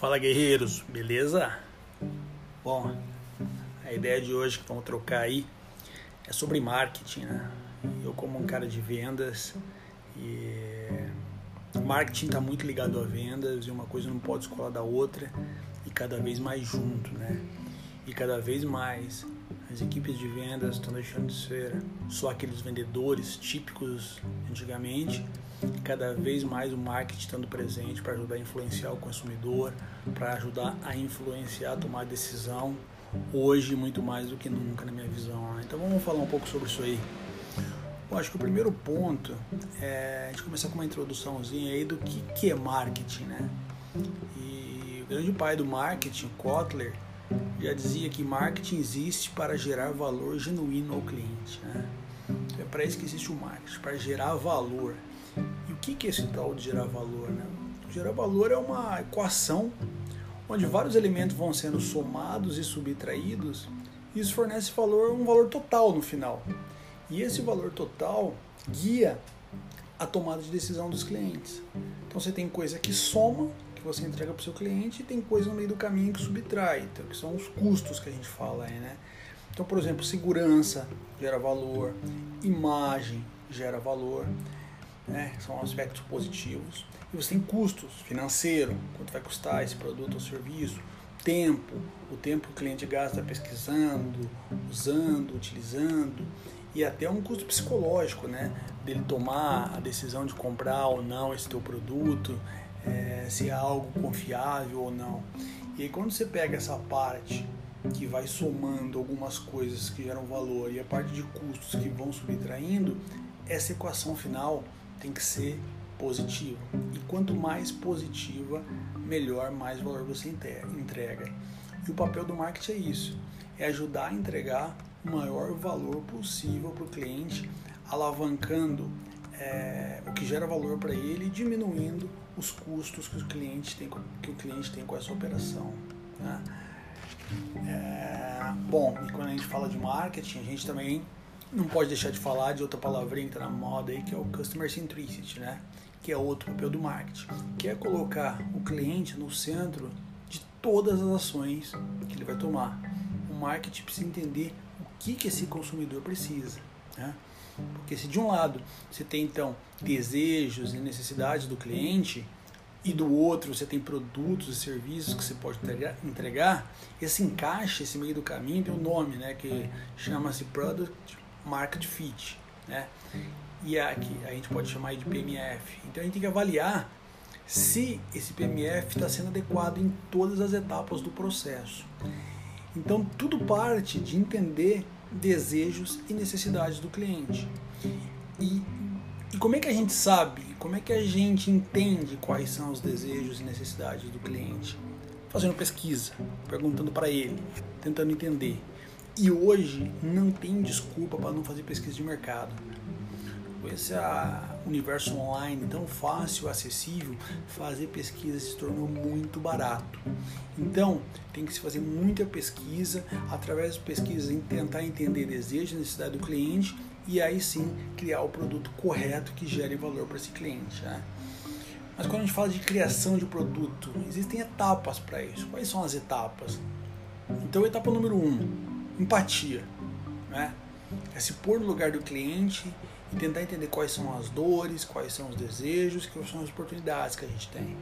Fala guerreiros, beleza? Bom, a ideia de hoje que vamos trocar aí é sobre marketing, né? Eu como um cara de vendas e marketing está muito ligado a vendas e uma coisa não pode escolar da outra e cada vez mais junto, né? E cada vez mais as equipes de vendas estão deixando de ser só aqueles vendedores típicos antigamente cada vez mais o marketing estando presente para ajudar a influenciar o consumidor, para ajudar a influenciar a tomar decisão, hoje muito mais do que nunca na minha visão. Né? Então vamos falar um pouco sobre isso aí. Bom, acho que o primeiro ponto é a gente começar com uma introduçãozinha aí do que, que é marketing, né? E o grande pai do marketing, Kotler, já dizia que marketing existe para gerar valor genuíno ao cliente, né? É para isso que existe o marketing, para gerar valor. E o que é esse tal de gerar valor? Né? Gerar valor é uma equação onde vários elementos vão sendo somados e subtraídos e isso fornece valor, um valor total no final. E esse valor total guia a tomada de decisão dos clientes. Então você tem coisa que soma, que você entrega para o seu cliente, e tem coisa no meio do caminho que subtrai, então, que são os custos que a gente fala aí, né? Então, por exemplo, segurança gera valor, imagem gera valor, né? são aspectos positivos. E você tem custos financeiro, quanto vai custar esse produto ou serviço, tempo, o tempo que o cliente gasta pesquisando, usando, utilizando, e até um custo psicológico, né? Dele tomar a decisão de comprar ou não esse teu produto, é, se é algo confiável ou não. E aí quando você pega essa parte que vai somando algumas coisas que geram valor e a parte de custos que vão subtraindo, essa equação final tem que ser positiva. E quanto mais positiva, melhor, mais valor você entrega. E o papel do marketing é isso: é ajudar a entregar o maior valor possível para o cliente, alavancando é, o que gera valor para ele e diminuindo os custos que o cliente tem, que o cliente tem com essa operação. Né? É, bom, e quando a gente fala de marketing, a gente também não pode deixar de falar de outra palavrinha que está na moda aí, que é o Customer Centricity, né? Que é outro papel do marketing, que é colocar o cliente no centro de todas as ações que ele vai tomar. O marketing precisa entender o que, que esse consumidor precisa, né? Porque se de um lado você tem então desejos e necessidades do cliente, e do outro você tem produtos e serviços que você pode entregar, esse encaixe, esse meio do caminho tem um nome, né, que chama-se Product market fit, né? E aqui a gente pode chamar de PMF. Então a gente tem que avaliar se esse PMF está sendo adequado em todas as etapas do processo. Então tudo parte de entender desejos e necessidades do cliente. E, e como é que a gente sabe, como é que a gente entende quais são os desejos e necessidades do cliente? Fazendo pesquisa, perguntando para ele, tentando entender. E hoje não tem desculpa para não fazer pesquisa de mercado. Com esse universo online tão fácil, acessível, fazer pesquisa se tornou muito barato. Então, tem que se fazer muita pesquisa, através de pesquisa tentar entender desejo necessidade do cliente e aí sim criar o produto correto que gere valor para esse cliente. Né? Mas quando a gente fala de criação de produto, existem etapas para isso. Quais são as etapas? Então, etapa número um, empatia, né? É se pôr no lugar do cliente e tentar entender quais são as dores, quais são os desejos, quais são as oportunidades que a gente tem.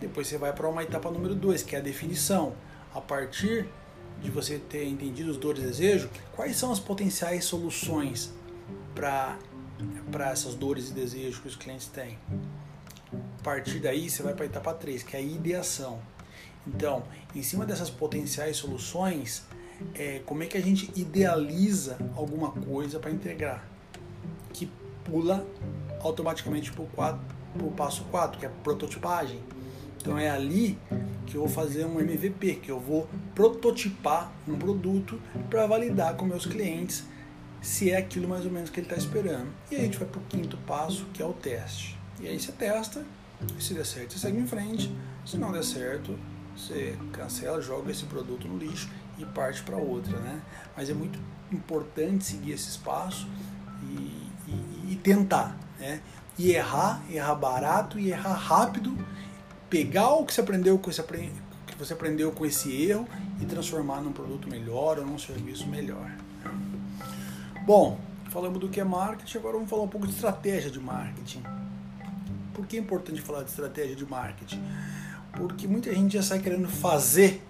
Depois você vai para uma etapa número dois, que é a definição. A partir de você ter entendido os dores e desejos, quais são as potenciais soluções para para essas dores e desejos que os clientes têm. A partir daí você vai para a etapa 3, que é a ideação. Então, em cima dessas potenciais soluções, é, como é que a gente idealiza alguma coisa para integrar, que pula automaticamente para o passo 4, que é prototipagem. Então é ali que eu vou fazer um MVP, que eu vou prototipar um produto para validar com meus clientes se é aquilo mais ou menos que ele está esperando. E aí a gente vai para o quinto passo, que é o teste. E aí você testa, se der certo, você segue em frente. Se não der certo, você cancela, joga esse produto no lixo e parte para outra, né? Mas é muito importante seguir esse espaço e, e, e tentar, né? E errar, errar barato e errar rápido pegar o que você aprendeu com esse que você aprendeu com esse erro e transformar num produto melhor ou num serviço melhor. Bom, falamos do que é marketing, agora vamos falar um pouco de estratégia de marketing. Por que é importante falar de estratégia de marketing? Porque muita gente já sai querendo fazer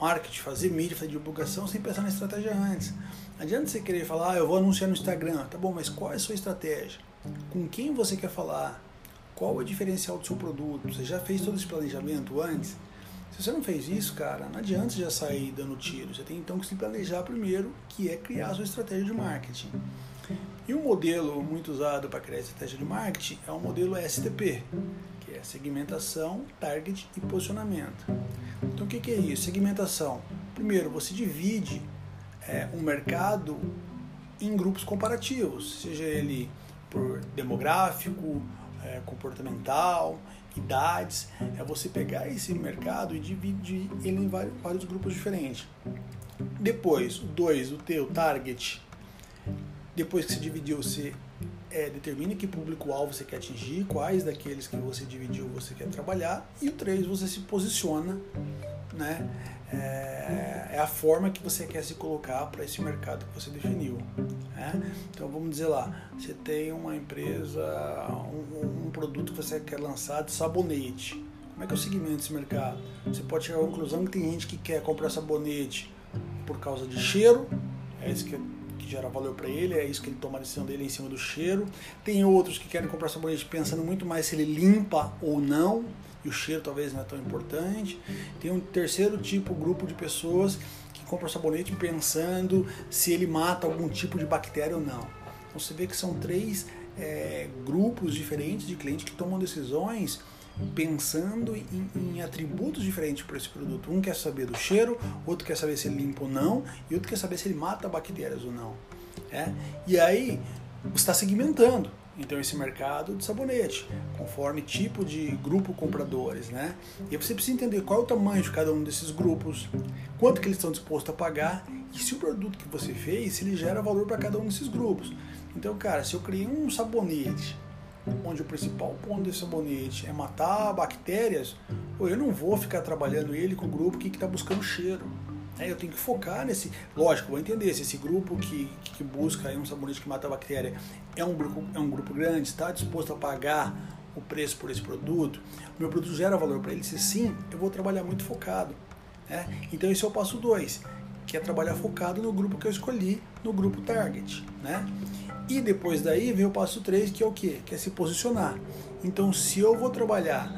marketing, fazer mídia, fazer divulgação sem pensar na estratégia antes. Não adianta você querer falar, ah, eu vou anunciar no Instagram, tá bom, mas qual é a sua estratégia? Com quem você quer falar? Qual é o diferencial do seu produto? Você já fez todo esse planejamento antes? Se você não fez isso, cara, não adianta você já sair dando tiro. Você tem então que se planejar primeiro, que é criar a sua estratégia de marketing. E um modelo muito usado para criar estratégia de marketing é o modelo STP, é segmentação, target e posicionamento. Então o que, é isso? Segmentação. Primeiro, você divide é, um mercado em grupos comparativos, seja ele por demográfico, é, comportamental, idades. É você pegar esse mercado e dividir ele em vários, vários grupos diferentes. Depois, dois, o teu target. Depois que se dividiu, você é, determina que público-alvo você quer atingir, quais daqueles que você dividiu você quer trabalhar. E o três, você se posiciona, né? É, é, a forma que você quer se colocar para esse mercado que você definiu. Né? Então vamos dizer lá, você tem uma empresa, um, um, produto que você quer lançar de sabonete. Como é que é o segmento desse mercado? Você pode chegar à conclusão que tem gente que quer comprar sabonete por causa de cheiro, é isso que, que gera valor para ele, é isso que ele toma a decisão dele em cima do cheiro. Tem outros que querem comprar sabonete pensando muito mais se ele limpa ou não, e o cheiro talvez não é tão importante. Tem um terceiro tipo, grupo de pessoas que compram sabonete pensando se ele mata algum tipo de bactéria ou não. Então você vê que são três é, grupos diferentes de clientes que tomam decisões pensando em, em atributos diferentes para esse produto. Um quer saber do cheiro, outro quer saber se ele limpa ou não, e outro quer saber se ele mata bactérias ou não. É? E aí você está segmentando então esse mercado de sabonete, conforme tipo de grupo compradores, né? E você precisa entender qual é o tamanho de cada um desses grupos, quanto que eles estão dispostos a pagar e se o produto que você fez, se ele gera valor para cada um desses grupos. Então, cara, se eu criei um sabonete onde o principal ponto desse sabonete é matar bactérias, eu não vou ficar trabalhando ele com o grupo que está buscando cheiro. É, eu tenho que focar nesse. Lógico, vou entender se esse grupo que, que busca um sabonete que mata a bactéria é um grupo, é um grupo grande, está disposto a pagar o preço por esse produto, o meu produto gera valor para ele. Se sim, eu vou trabalhar muito focado. Né? Então esse é o passo 2, que é trabalhar focado no grupo que eu escolhi, no grupo target. Né? E depois daí vem o passo 3, que é o quê? Que é se posicionar. Então se eu vou trabalhar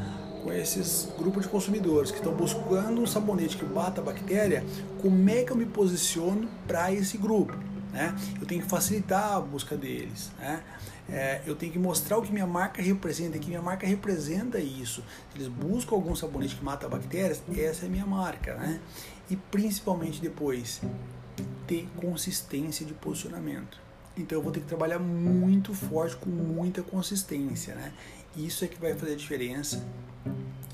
com esses grupos de consumidores que estão buscando um sabonete que bata a bactéria, como é que eu me posiciono para esse grupo? Né? Eu tenho que facilitar a busca deles. Né? É, eu tenho que mostrar o que minha marca representa, que minha marca representa isso. Eles buscam algum sabonete que mata bactérias, essa é minha marca. Né? E principalmente depois, ter consistência de posicionamento. Então eu vou ter que trabalhar muito forte, com muita consistência. Né? Isso é que vai fazer a diferença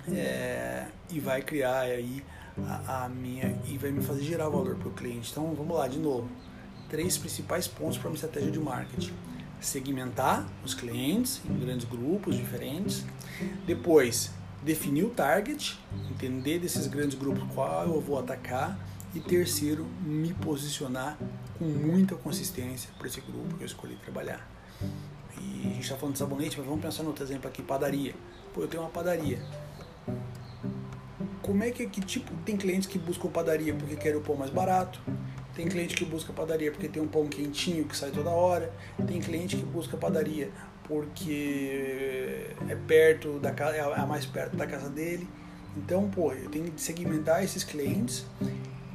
é, e vai criar aí a, a, minha e vai me fazer gerar valor para o cliente. Então vamos lá de novo. Três principais pontos para uma estratégia de marketing: segmentar os clientes em grandes grupos diferentes. Depois, definir o target, entender desses grandes grupos qual eu vou atacar. E terceiro, me posicionar com muita consistência para esse grupo que eu escolhi trabalhar. E a gente está falando de sabonete, mas vamos pensar no outro exemplo aqui, padaria. Pô, eu tenho uma padaria como é que, que tipo tem clientes que buscam padaria porque querem o pão mais barato tem cliente que busca padaria porque tem um pão quentinho que sai toda hora tem cliente que busca padaria porque é perto da casa é mais perto da casa dele então pô eu tenho que segmentar esses clientes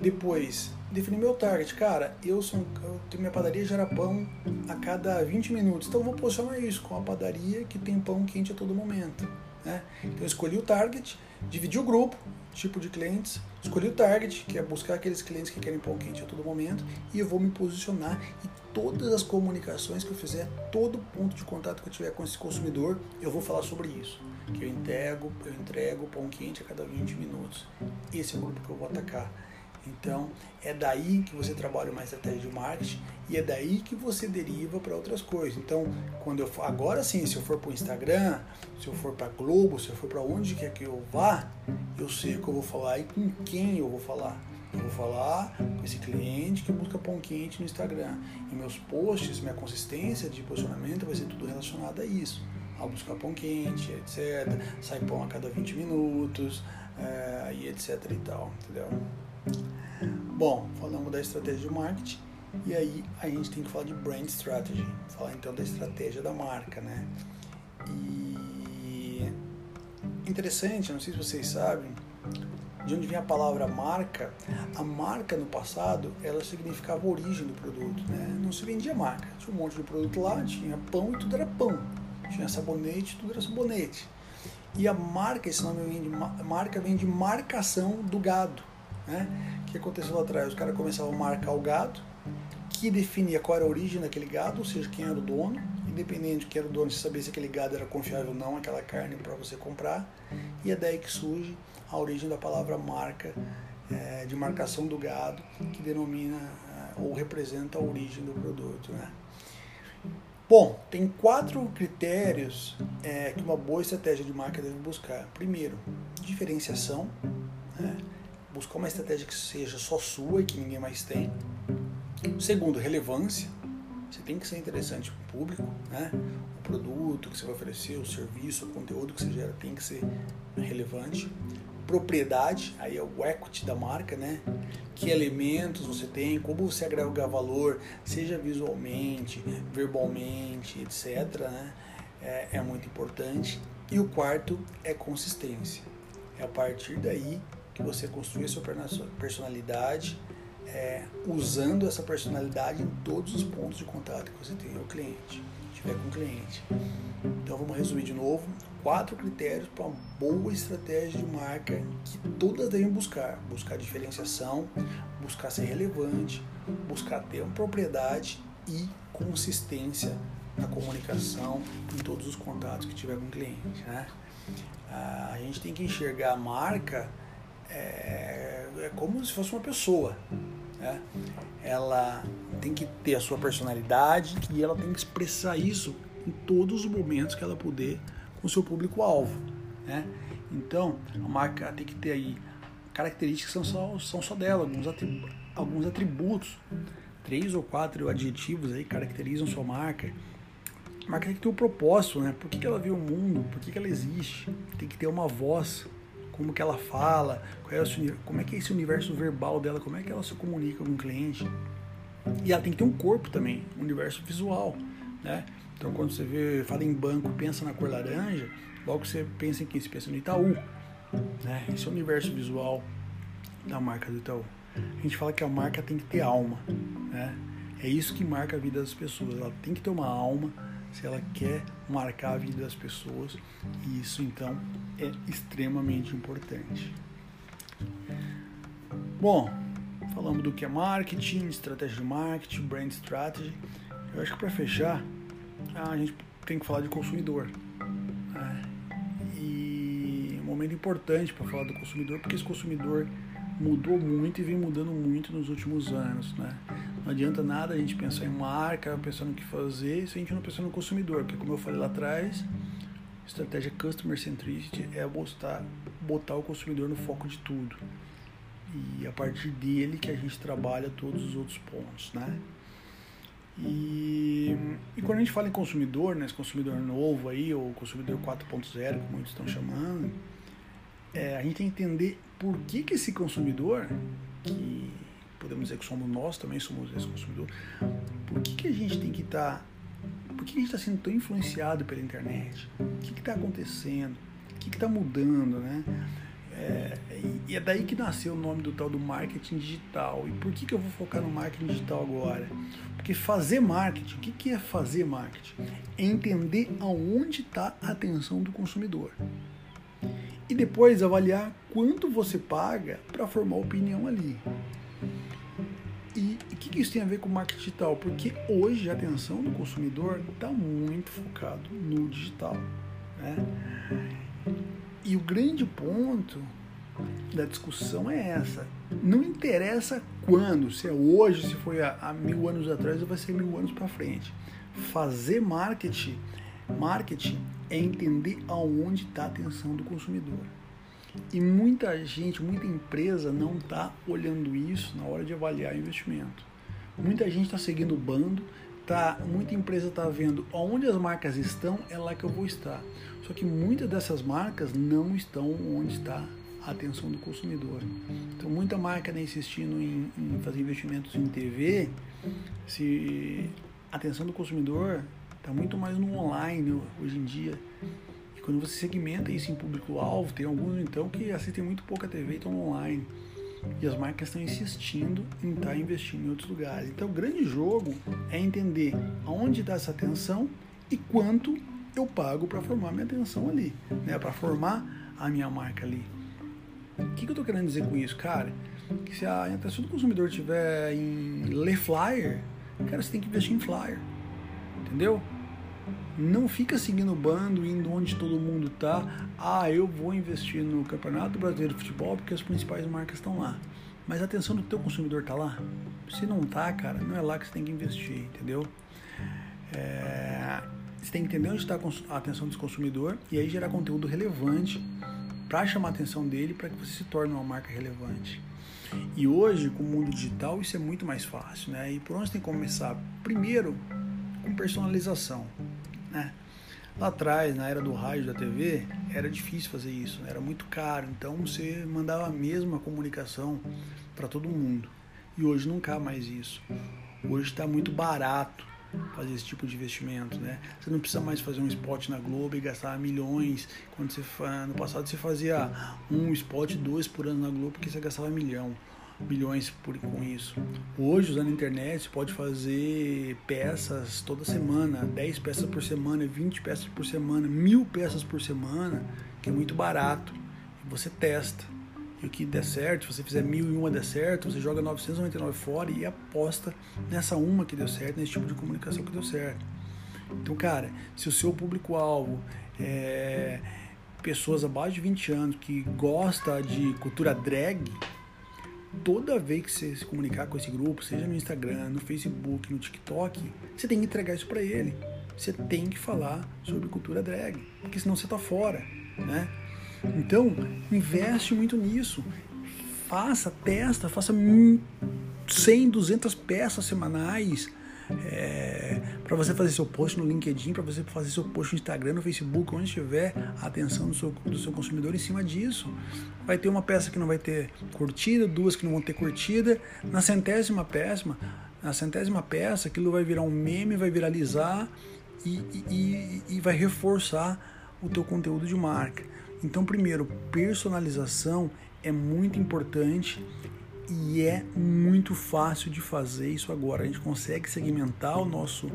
depois definir meu target cara eu sou eu tenho minha padaria gera pão a cada 20 minutos então eu vou posicionar isso com a padaria que tem pão quente a todo momento né? Então eu escolhi o target, dividi o grupo, tipo de clientes, escolhi o target, que é buscar aqueles clientes que querem pão quente a todo momento, e eu vou me posicionar e todas as comunicações que eu fizer, todo ponto de contato que eu tiver com esse consumidor, eu vou falar sobre isso. Que eu entrego, eu entrego pão quente a cada 20 minutos. Esse é o grupo que eu vou atacar. Então, é daí que você trabalha uma estratégia de marketing e é daí que você deriva para outras coisas. Então, quando eu agora sim, se eu for para o Instagram, se eu for para Globo, se eu for para onde quer que eu vá, eu sei o que eu vou falar e com quem eu vou falar. Eu vou falar com esse cliente que busca pão quente no Instagram. E meus posts, minha consistência de posicionamento vai ser tudo relacionado a isso. A buscar pão quente, etc. Sai pão a cada 20 minutos, é, e etc e tal, entendeu? Bom, falamos da estratégia de marketing e aí a gente tem que falar de brand strategy, falar então da estratégia da marca, né? E interessante, não sei se vocês sabem, de onde vem a palavra marca. A marca no passado, ela significava a origem do produto, né? Não se vendia marca. Tinha um monte de produto lá, tinha pão e tudo era pão. Tinha sabonete, tudo era sabonete. E a marca, esse nome vem de marca vem de marcação do gado, né? Que aconteceu lá atrás? Os caras começavam a marcar o gado, que definia qual era a origem daquele gado, ou seja, quem era o dono. Independente de quem era o dono, você sabia se aquele gado era confiável ou não, aquela carne para você comprar. E é daí que surge a origem da palavra marca, é, de marcação do gado, que denomina é, ou representa a origem do produto. Né? Bom, tem quatro critérios é, que uma boa estratégia de marca deve buscar. Primeiro, diferenciação. Né? Buscar uma estratégia que seja só sua e que ninguém mais tem. Segundo, relevância. Você tem que ser interessante para o público, né? O produto que você vai oferecer, o serviço, o conteúdo que você gera tem que ser relevante. Propriedade, aí é o equity da marca, né? Que elementos você tem, como você agrega valor, seja visualmente, verbalmente, etc. Né? É, é muito importante. E o quarto é consistência. É a partir daí que você construir sua personalidade, é, usando essa personalidade em todos os pontos de contato que você tem com o cliente, tiver com o cliente. Então vamos resumir de novo quatro critérios para uma boa estratégia de marca que todas devem buscar: buscar diferenciação, buscar ser relevante, buscar ter uma propriedade e consistência na comunicação em todos os contatos que tiver com o cliente. Né? Ah, a gente tem que enxergar a marca é, é como se fosse uma pessoa. Né? Ela tem que ter a sua personalidade e ela tem que expressar isso em todos os momentos que ela puder com o seu público-alvo. Né? Então, a marca tem que ter aí características que são só, são só dela, alguns atributos, alguns atributos, três ou quatro adjetivos aí caracterizam sua marca. A marca tem que ter um propósito, né? Por que, que ela vê o mundo? Por que, que ela existe? Tem que ter uma voz como que ela fala, é como é que é esse universo verbal dela, como é que ela se comunica com o cliente. E ela tem que ter um corpo também, um universo visual, né? Então quando você vê, fala em banco, pensa na cor laranja, logo você pensa em quem? Você pensa no Itaú, né? Esse é o universo visual da marca do Itaú. A gente fala que a marca tem que ter alma, né? É isso que marca a vida das pessoas. Ela tem que ter uma alma, se ela quer marcar a vida das pessoas, e isso então é extremamente importante. Bom, falamos do que é marketing, estratégia de marketing, brand strategy. Eu acho que para fechar, a gente tem que falar de consumidor. Né? E um momento importante para falar do consumidor, porque esse consumidor mudou muito e vem mudando muito nos últimos anos, né? Não adianta nada a gente pensar em marca, pensar no que fazer, se a gente não pensar no consumidor, porque como eu falei lá atrás, estratégia Customer Centricity é botar, botar o consumidor no foco de tudo. E a partir dele que a gente trabalha todos os outros pontos, né? E, e quando a gente fala em consumidor, né, esse consumidor novo aí, ou consumidor 4.0, como muitos estão chamando, é, a gente tem que entender por que, que esse consumidor, que podemos dizer que somos nós também somos esse consumidor, por que, que a gente tem que estar. Tá, por que, a gente está sendo tão influenciado pela internet? O que está acontecendo? O que está mudando, né? É, e é daí que nasceu o nome do tal do marketing digital. E por que, que eu vou focar no marketing digital agora? Porque fazer marketing, o que, que é fazer marketing? É entender aonde está a atenção do consumidor e depois avaliar quanto você paga para formar opinião ali. Que isso tem a ver com marketing digital? Porque hoje a atenção do consumidor está muito focado no digital. Né? E o grande ponto da discussão é essa. Não interessa quando, se é hoje, se foi há, há mil anos atrás ou vai ser mil anos para frente. Fazer marketing, marketing é entender aonde está a atenção do consumidor. E muita gente, muita empresa não está olhando isso na hora de avaliar investimento. Muita gente está seguindo o bando, tá, muita empresa está vendo onde as marcas estão, é lá que eu vou estar. Só que muitas dessas marcas não estão onde está a atenção do consumidor. Então, muita marca está insistindo em, em, fazer investimentos em TV, se a atenção do consumidor está muito mais no online hoje em dia. E quando você segmenta isso em público-alvo, tem alguns então que assistem muito pouca TV e estão online. E as marcas estão insistindo em estar tá investindo em outros lugares. Então, o grande jogo é entender aonde está essa atenção e quanto eu pago para formar minha atenção ali, né? para formar a minha marca ali. O que, que eu estou querendo dizer com isso, cara? Que se a atenção do consumidor tiver em ler flyer, cara, você tem que investir em flyer, entendeu? Não fica seguindo o bando, indo onde todo mundo tá. Ah, eu vou investir no Campeonato Brasileiro de Futebol porque as principais marcas estão lá. Mas a atenção do teu consumidor tá lá? Se não tá, cara, não é lá que você tem que investir, entendeu? É... Você tem que entender onde está a atenção do consumidor e aí gerar conteúdo relevante para chamar a atenção dele para que você se torne uma marca relevante. E hoje, com o mundo digital, isso é muito mais fácil, né? E por onde tem que começar? Primeiro, com personalização. Né? Lá atrás, na era do rádio da TV, era difícil fazer isso, né? era muito caro, então você mandava a mesma comunicação para todo mundo. E hoje não cabe mais isso. Hoje está muito barato fazer esse tipo de investimento, né? Você não precisa mais fazer um spot na Globo e gastar milhões. Quando você no passado você fazia um spot, dois por ano na Globo porque você gastava milhão bilhões por, com isso. Hoje, usando a internet, você pode fazer peças toda semana, 10 peças por semana, 20 peças por semana, mil peças por semana, que é muito barato. Você testa. E o que der certo, se você fizer mil e uma der certo, você joga 999 fora e aposta nessa uma que deu certo, nesse tipo de comunicação que deu certo. Então, cara, se o seu público-alvo é pessoas abaixo de 20 anos que gosta de cultura drag, toda vez que você se comunicar com esse grupo, seja no Instagram, no Facebook, no TikTok, você tem que entregar isso para ele. Você tem que falar sobre cultura drag, porque senão você tá fora, né? Então, investe muito nisso. Faça, testa, faça 100, 200 peças semanais é, para você fazer seu post no LinkedIn, para você fazer seu post no Instagram, no Facebook, onde estiver a atenção do seu, do seu consumidor em cima disso. Vai ter uma peça que não vai ter curtida, duas que não vão ter curtida. Na centésima peça, na centésima peça, aquilo vai virar um meme, vai viralizar e, e, e vai reforçar o teu conteúdo de marca. Então, primeiro, personalização é muito importante e é muito fácil de fazer isso agora. A gente consegue segmentar o nosso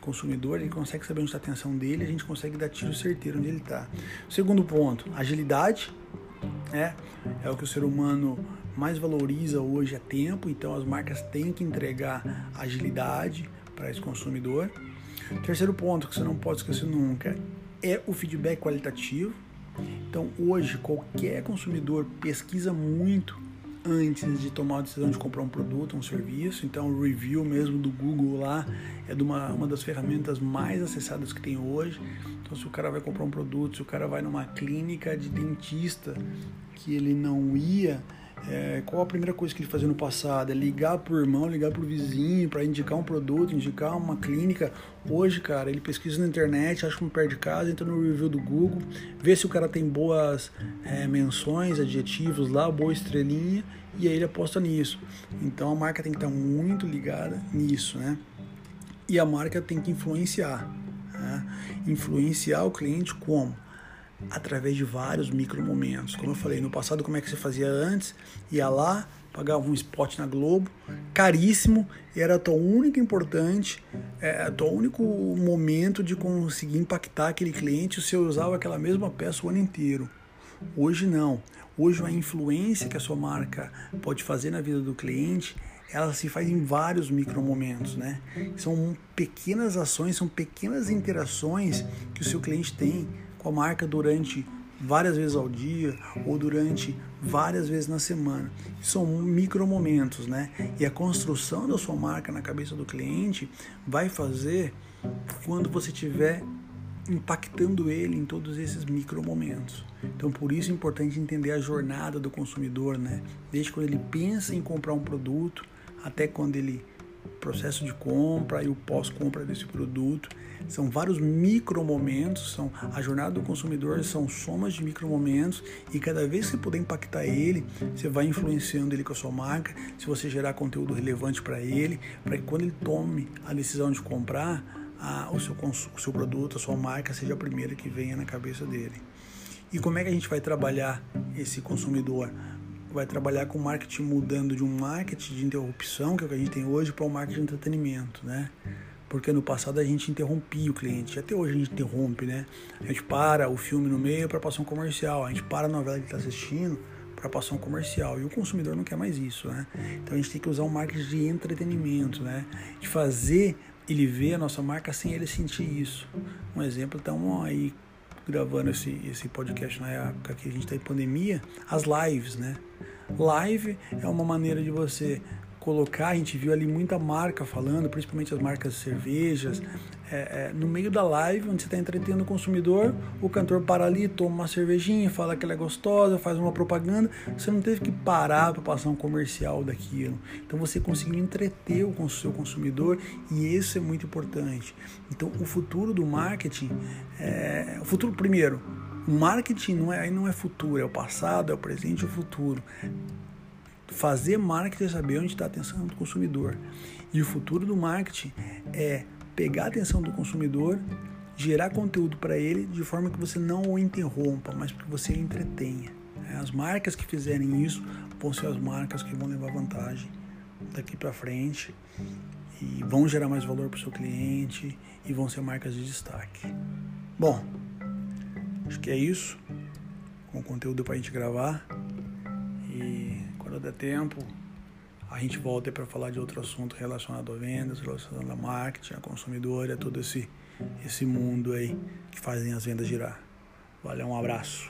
consumidor, ele consegue saber onde está a atenção dele, a gente consegue dar tiro certeiro onde ele está. Segundo ponto, agilidade. É, é o que o ser humano mais valoriza hoje é tempo, então as marcas têm que entregar agilidade para esse consumidor. Terceiro ponto que você não pode esquecer nunca é o feedback qualitativo. Então hoje qualquer consumidor pesquisa muito antes de tomar a decisão de comprar um produto, um serviço. Então, o review mesmo do Google lá é uma, uma das ferramentas mais acessadas que tem hoje. Então, se o cara vai comprar um produto, se o cara vai numa clínica de dentista que ele não ia, é, qual a primeira coisa que ele fazia no passado? É ligar pro irmão, ligar pro vizinho para indicar um produto, indicar uma clínica. Hoje, cara, ele pesquisa na internet, acha um perto de casa, entra no review do Google, vê se o cara tem boas é, menções, adjetivos lá, boa estrelinha, e aí ele aposta nisso. Então a marca tem que estar muito ligada nisso, né? E a marca tem que influenciar. Né? Influenciar o cliente como? Através de vários micro momentos. Como eu falei, no passado como é que você fazia antes? Ia lá, pagava um spot na Globo, caríssimo, e era teu único importante, é, teu único momento de conseguir impactar aquele cliente, você usava aquela mesma peça o ano inteiro. Hoje não. Hoje a influência que a sua marca pode fazer na vida do cliente, ela se faz em vários micro momentos, né? São pequenas ações, são pequenas interações que o seu cliente tem com a marca durante várias vezes ao dia ou durante várias vezes na semana. São micromomentos, né? E a construção da sua marca na cabeça do cliente vai fazer quando você tiver impactando ele em todos esses micromomentos. Então, por isso é importante entender a jornada do consumidor, né? Desde quando ele pensa em comprar um produto até quando ele processo de compra e o pós-compra desse produto. São vários micromomentos, são a jornada do consumidor são somas de micromomentos e cada vez que você puder impactar ele, você vai influenciando ele com a sua marca, se você gerar conteúdo relevante para ele, para que quando ele tome a decisão de comprar, a, o, seu, o seu produto, a sua marca seja a primeira que venha na cabeça dele. E como é que a gente vai trabalhar esse consumidor? Vai trabalhar com marketing mudando de um marketing de interrupção, que é o que a gente tem hoje, para um marketing de entretenimento, né? Porque no passado a gente interrompia o cliente, até hoje a gente interrompe, né? A gente para o filme no meio para passar um comercial, a gente para a novela que está assistindo para passar um comercial. E o consumidor não quer mais isso, né? Então a gente tem que usar um marketing de entretenimento, né? De fazer ele ver a nossa marca sem ele sentir isso. Um exemplo, estamos aí gravando esse, esse podcast na época que a gente está em pandemia, as lives, né? Live é uma maneira de você colocar, a gente viu ali muita marca falando, principalmente as marcas cervejas, é, é, no meio da live, onde você está entretendo o consumidor, o cantor para ali, toma uma cervejinha, fala que ela é gostosa, faz uma propaganda, você não teve que parar para passar um comercial daquilo. Então você conseguiu entreter o seu consumidor e isso é muito importante. Então o futuro do marketing, é, o futuro primeiro, o marketing não é, não é futuro, é o passado, é o presente e é o futuro fazer marketing é saber onde está a atenção do consumidor. E o futuro do marketing é pegar a atenção do consumidor, gerar conteúdo para ele de forma que você não o interrompa, mas que você o entretenha. As marcas que fizerem isso vão ser as marcas que vão levar vantagem daqui para frente e vão gerar mais valor para o seu cliente e vão ser marcas de destaque. Bom, acho que é isso. Com conteúdo para a gente gravar quando der tempo, a gente volta para falar de outro assunto relacionado a vendas, relacionado a marketing, a consumidor, a todo esse, esse mundo aí que fazem as vendas girar. Valeu, um abraço.